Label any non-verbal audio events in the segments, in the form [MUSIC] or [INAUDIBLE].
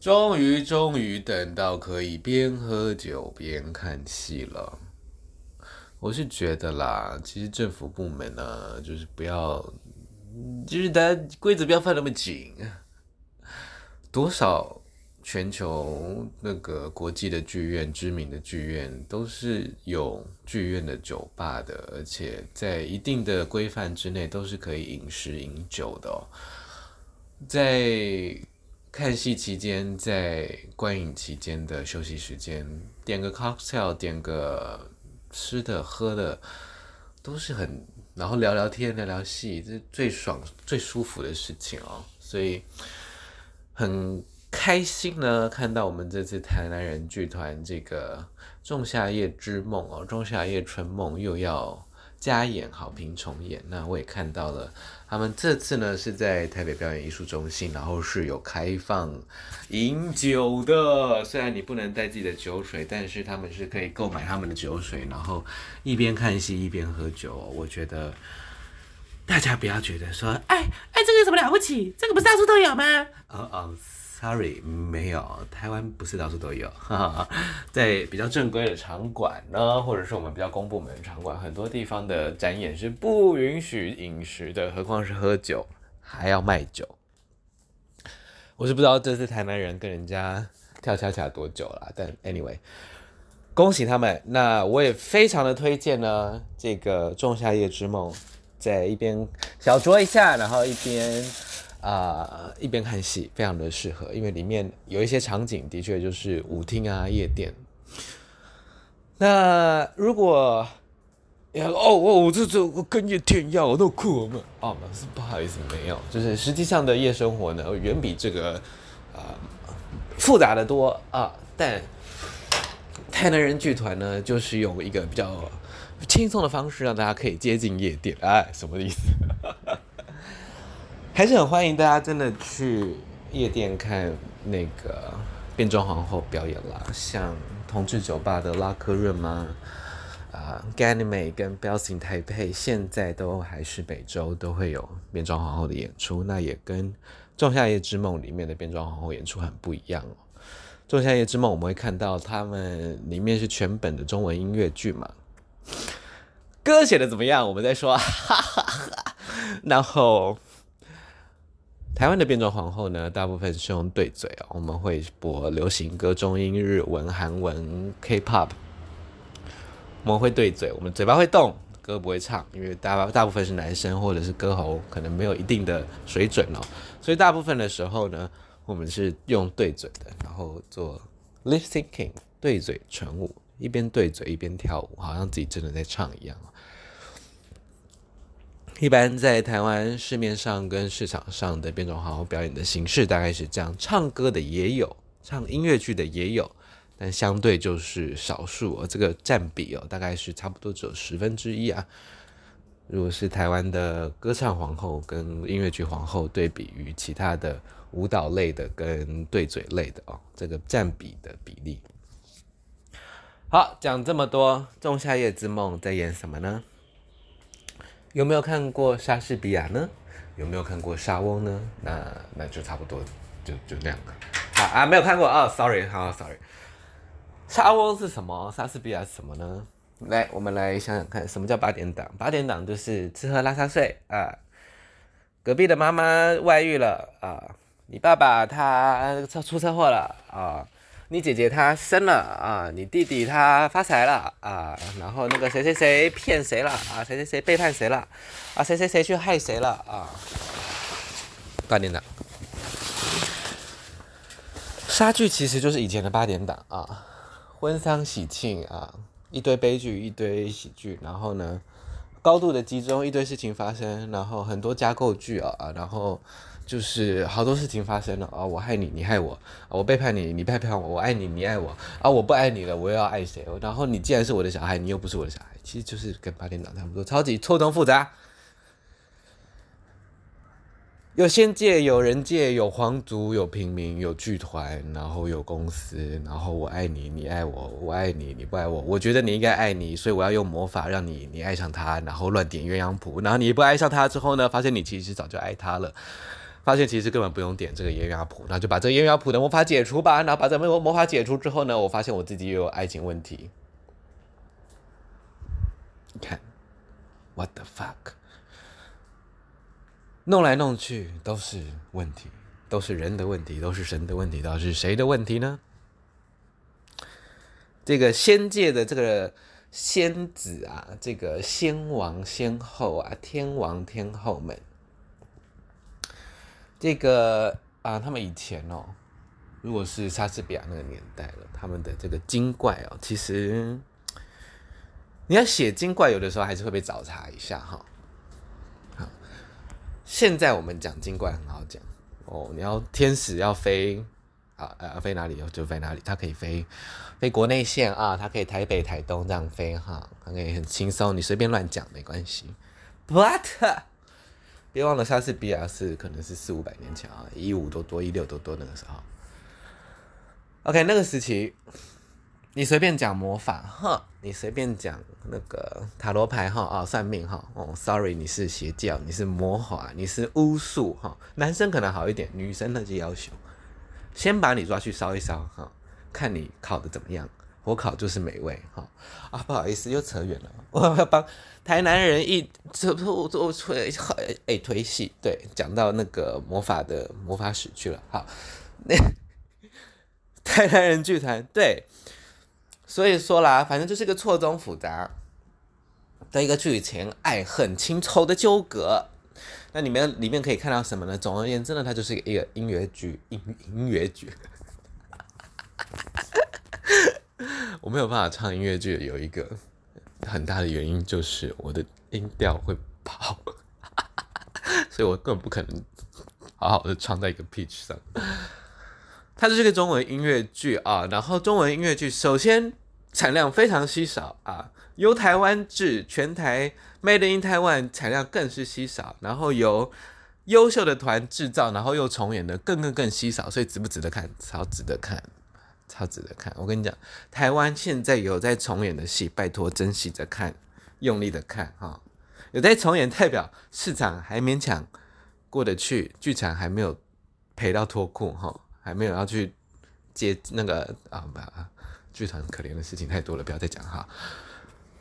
终于，终于等到可以边喝酒边看戏了。我是觉得啦，其实政府部门呢，就是不要，就是大家规则不要放那么紧。多少全球那个国际的剧院、知名的剧院都是有剧院的酒吧的，而且在一定的规范之内，都是可以饮食饮酒的。在看戏期间，在观影期间的休息时间，点个 cocktail，点个吃的喝的，都是很，然后聊聊天，聊聊戏，这是最爽、最舒服的事情哦。所以很开心呢，看到我们这次台南人剧团这个《仲夏夜之梦》哦，《仲夏夜春梦》又要加演好评重演，那我也看到了。他们这次呢是在台北表演艺术中心，然后是有开放饮酒的。虽然你不能带自己的酒水，但是他们是可以购买他们的酒水，然后一边看戏一边喝酒。我觉得大家不要觉得说，哎哎，这个有什么了不起？这个不是到处都有吗？哦 [LAUGHS] 哦。Sorry，没有，台湾不是到处都有，哈哈，在比较正规的场馆呢，或者是我们比较公部门的场馆，很多地方的展演是不允许饮食的，何况是喝酒，还要卖酒。我是不知道这次台南人跟人家跳恰恰多久了，但 anyway，恭喜他们。那我也非常的推荐呢，这个《仲夏夜之梦》，在一边小酌一下，然后一边。啊、一边看戏非常的适合，因为里面有一些场景的确就是舞厅啊、夜店。那如果哦哦，我这这我跟夜店一样，我都酷吗？哦，不好意思，没有，就是实际上的夜生活呢，远比这个啊、复杂的多啊。但台南人剧团呢，就是用一个比较轻松的方式，让大家可以接近夜店。哎，什么意思？还是很欢迎大家真的去夜店看那个变装皇后表演啦，像同志酒吧的拉科润嘛，啊，Ganymede 跟 Bells in Taipei 现在都还是每周都会有变装皇后的演出，那也跟《仲夏夜之梦》里面的变装皇后演出很不一样哦。《仲夏夜之梦》我们会看到他们里面是全本的中文音乐剧嘛，[LAUGHS] 歌写的怎么样？我们再说，哈哈哈，然后。台湾的变装皇后呢，大部分是用对嘴哦，我们会播流行歌、中英日文、韩文、K-pop，我们会对嘴，我们嘴巴会动，歌不会唱，因为大大部分是男生或者是歌喉可能没有一定的水准哦，所以大部分的时候呢，我们是用对嘴的，然后做 lip syncing 对嘴唇舞，一边对嘴一边跳舞，好像自己真的在唱一样。一般在台湾市面上跟市场上的变装皇后表演的形式大概是这样，唱歌的也有，唱音乐剧的也有，但相对就是少数哦，这个占比哦大概是差不多只有十分之一啊。如果是台湾的歌唱皇后跟音乐剧皇后对比于其他的舞蹈类的跟对嘴类的哦，这个占比的比例。好，讲这么多，《仲夏夜之梦》在演什么呢？有没有看过莎士比亚呢？有没有看过莎翁呢？那那就差不多，就就那样了。啊啊，没有看过啊、，sorry，好、，sorry。莎翁是什么？莎士比亚是什么呢？来，我们来想想看，什么叫八点档？八点档就是吃喝拉撒睡啊。隔壁的妈妈外遇了啊，你爸爸他出车祸了啊。你姐姐她生了啊，你弟弟他发财了啊，然后那个谁谁谁骗谁了啊，谁谁谁背叛谁了啊，谁谁谁去害谁了啊？八点档，杀剧其实就是以前的八点档啊，婚丧喜庆啊，一堆悲剧，一堆喜剧，然后呢，高度的集中，一堆事情发生，然后很多加构剧啊，然后。就是好多事情发生了啊！我害你，你害我；我背叛你，你背叛我；我爱你，你爱我啊！我不爱你了，我又要爱谁？然后你既然是我的小孩，你又不是我的小孩，其实就是跟八点档差不多，超级错综复杂。有仙界，有人界，有皇族，有平民，有剧团，然后有公司，然后我爱你，你爱我，我爱你，你不爱我。我觉得你应该爱你，所以我要用魔法让你你爱上他，然后乱点鸳鸯谱，然后你不爱上他之后呢，发现你其实早就爱他了。发现其实根本不用点这个鸳鸯谱，那就把这个鸳鸯谱的魔法解除吧。然后把这个魔法解除之后呢，我发现我自己又有爱情问题。你看，What the fuck？弄来弄去都是问题，都是人的问题，都是神的问题，到底是谁的问题呢？这个仙界的这个仙子啊，这个仙王仙后啊，天王天后们。这个啊，他们以前哦，如果是莎士比亚那个年代了，他们的这个精怪哦，其实你要写精怪，有的时候还是会被找茬一下哈。好，现在我们讲精怪很好讲哦，你要天使要飞啊，呃，飞哪里就飞哪里，它可以飞飞国内线啊，它可以台北台东这样飞哈，它可以很轻松，你随便乱讲没关系，but。别忘了，莎士比亚是可能是四五百年前啊，一五多多，一六多多那个时候。OK，那个时期，你随便讲魔法哈，你随便讲那个塔罗牌哈啊，算命哈哦，Sorry，你是邪教，你是魔法，你是巫术哈。男生可能好一点，女生那就要求，先把你抓去烧一烧哈，看你考的怎么样。火烤就是美味哈。啊，不好意思又扯远了，[LAUGHS] 我要帮台南人一这不做推哎推戏，对，讲到那个魔法的魔法史去了，好，那 [LAUGHS] 台南人剧团对，所以说啦，反正就是一个错综复杂的一个剧情爱恨情仇的纠葛，那里面里面可以看到什么呢？总而言之呢，它就是一个音乐剧，音音乐剧。我没有办法唱音乐剧，有一个很大的原因就是我的音调会跑，[LAUGHS] 所以我根本不可能好好的唱在一个 pitch 上。它就是个中文音乐剧啊，然后中文音乐剧首先产量非常稀少啊，由台湾制，全台 Made in Taiwan 产量更是稀少，然后由优秀的团制造，然后又重演的更更更稀少，所以值不值得看？超值得看。超值得看！我跟你讲，台湾现在有在重演的戏，拜托珍惜着看，用力的看哈。有在重演，代表市场还勉强过得去，剧场还没有赔到脱裤哈，还没有要去接那个啊不，剧团可怜的事情太多了，不要再讲哈。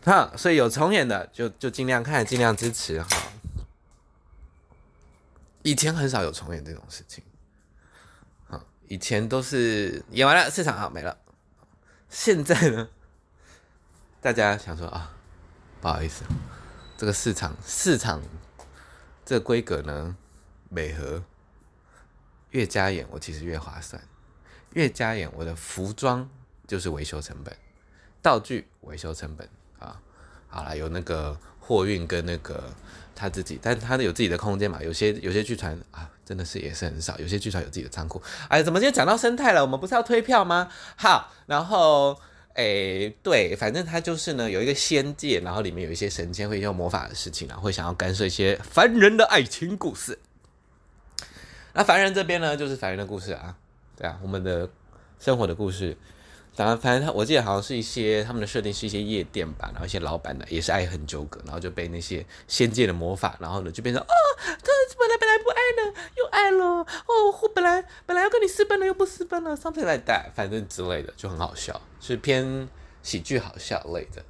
哈，所以有重演的就就尽量看，尽量支持哈。以前很少有重演这种事情。以前都是演完了，市场好没了。现在呢，大家想说啊，不好意思，这个市场市场这规格呢，每盒越加演，我其实越划算。越加演，我的服装就是维修成本，道具维修成本啊，好了，有那个货运跟那个。他自己，但他有自己的空间嘛。有些有些剧团啊，真的是也是很少。有些剧团有自己的仓库。哎，怎么今天讲到生态了？我们不是要推票吗？好，然后哎，对，反正他就是呢，有一个仙界，然后里面有一些神仙会用魔法的事情，然后会想要干涉一些凡人的爱情故事。那凡人这边呢，就是凡人的故事啊，对啊，我们的生活的故事。当然，反正他我记得好像是一些他们的设定是一些夜店吧，然后一些老板呢也是爱恨纠葛，然后就被那些仙界的魔法，然后呢就变成哦，他本来本来不爱呢，又爱了，哦，我本来本来要跟你私奔了，又不私奔了，something like that，反正之类的就很好笑，是偏喜剧好笑类的。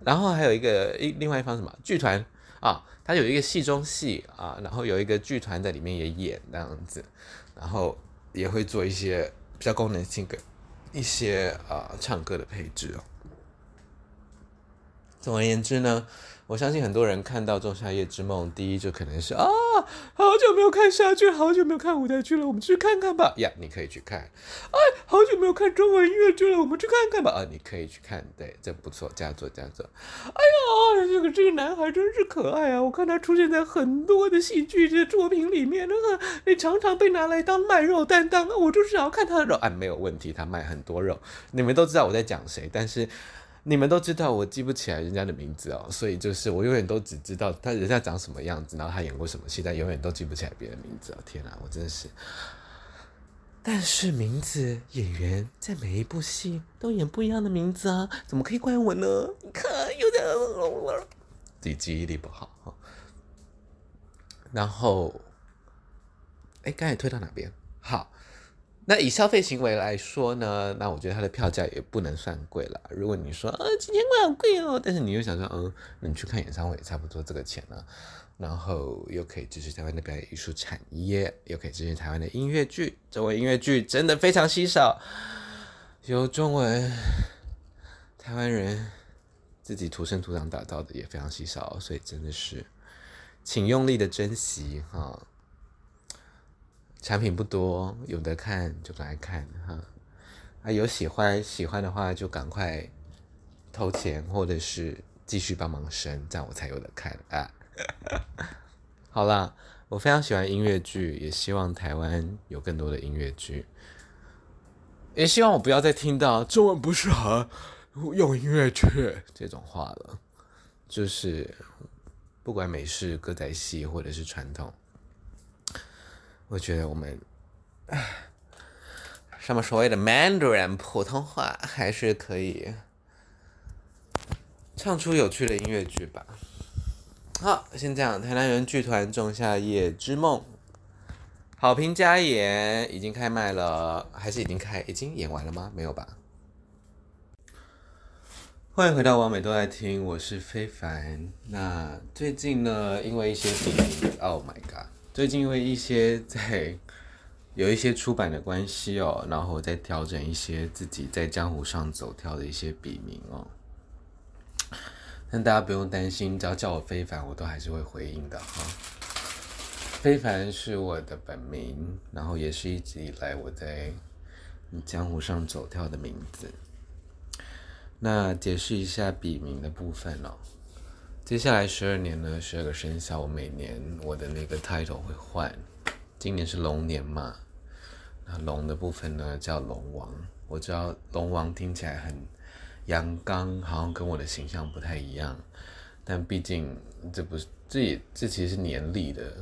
然后还有一个一另外一方什么剧团啊，他有一个戏中戏啊，然后有一个剧团在里面也演那样子，然后也会做一些比较功能性的。一些啊、唱歌的配置哦。总而言之呢，我相信很多人看到《仲夏夜之梦》，第一就可能是啊，好久没有看下剧，好久没有看舞台剧了，我们去看看吧。呀，你可以去看。哎，好久没有看中文音乐剧了，我们去看看吧。啊，你可以去看，对，这不错，佳作佳作。哎呀，这个这个男孩真是可爱啊！我看他出现在很多的戏剧的作品里面，那个你常常被拿来当卖肉担当。我就是想要看他的肉。哎，没有问题，他卖很多肉。你们都知道我在讲谁，但是。你们都知道我记不起来人家的名字哦，所以就是我永远都只知道他人家长什么样子，然后他演过什么戏，但永远都记不起来别人名字哦。天哪，我真的是。但是名字演员在每一部戏都演不一样的名字啊，怎么可以怪我呢？你看，有点自己记忆力不好哈。然后哎，刚才推到哪边？好。那以消费行为来说呢，那我觉得它的票价也不能算贵了。如果你说呃几千块好贵哦，但是你又想说，嗯，你去看演唱会差不多这个钱呢，然后又可以支持台湾的表演艺术产业，又可以支持台湾的音乐剧。中文音乐剧真的非常稀少，有中文台湾人自己土生土长打造的也非常稀少，所以真的是请用力的珍惜哈。产品不多，有的看就来看哈，啊有喜欢喜欢的话就赶快投钱或者是继续帮忙生，这样我才有的看啊。[LAUGHS] 好啦，我非常喜欢音乐剧，也希望台湾有更多的音乐剧，也希望我不要再听到中文不适合用音乐剧这种话了，就是不管美式歌仔戏或者是传统。我觉得我们，什么所谓的 Mandarin 普通话还是可以唱出有趣的音乐剧吧。好，先这样。台南人剧团《仲夏夜之梦》好评加演，已经开卖了，还是已经开？已经演完了吗？没有吧？欢迎回到网美都爱听，我是非凡。那最近呢，因为一些事情，Oh my God。最近因为一些在有一些出版的关系哦，然后我在调整一些自己在江湖上走跳的一些笔名哦。但大家不用担心，只要叫我非凡，我都还是会回应的哈。非凡是我的本名，然后也是一直以来我在江湖上走跳的名字。那解释一下笔名的部分哦。接下来十二年呢，十二个生肖，我每年我的那个 title 会换。今年是龙年嘛，那龙的部分呢叫龙王。我知道龙王听起来很阳刚，好像跟我的形象不太一样。但毕竟这不是，这也这其实是年历的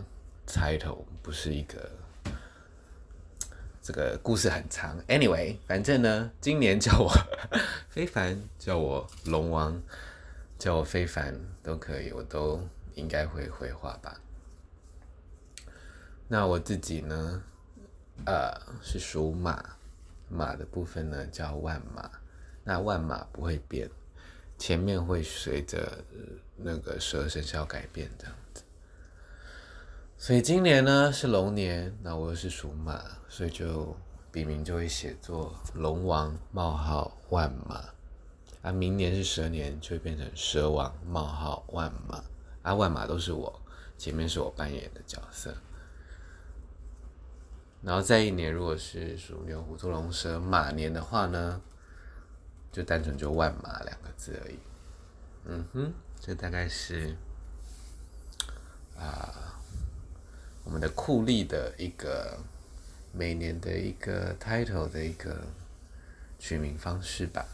title，不是一个这个故事很长。Anyway，反正呢，今年叫我 [LAUGHS] 非凡，叫我龙王。叫我非凡都可以，我都应该会回话吧。那我自己呢？呃，是属马，马的部分呢叫万马。那万马不会变，前面会随着那个十二生肖改变这样子。所以今年呢是龙年，那我又是属马，所以就笔名就会写作龙王冒号万马。啊，明年是蛇年，就会变成蛇王冒号万马，啊，万马都是我，前面是我扮演的角色。然后再一年，如果是属牛、虎、兔、龙、蛇、马年的话呢，就单纯就万马两个字而已。嗯哼，这大概是啊，我们的酷历的一个每年的一个 title 的一个取名方式吧。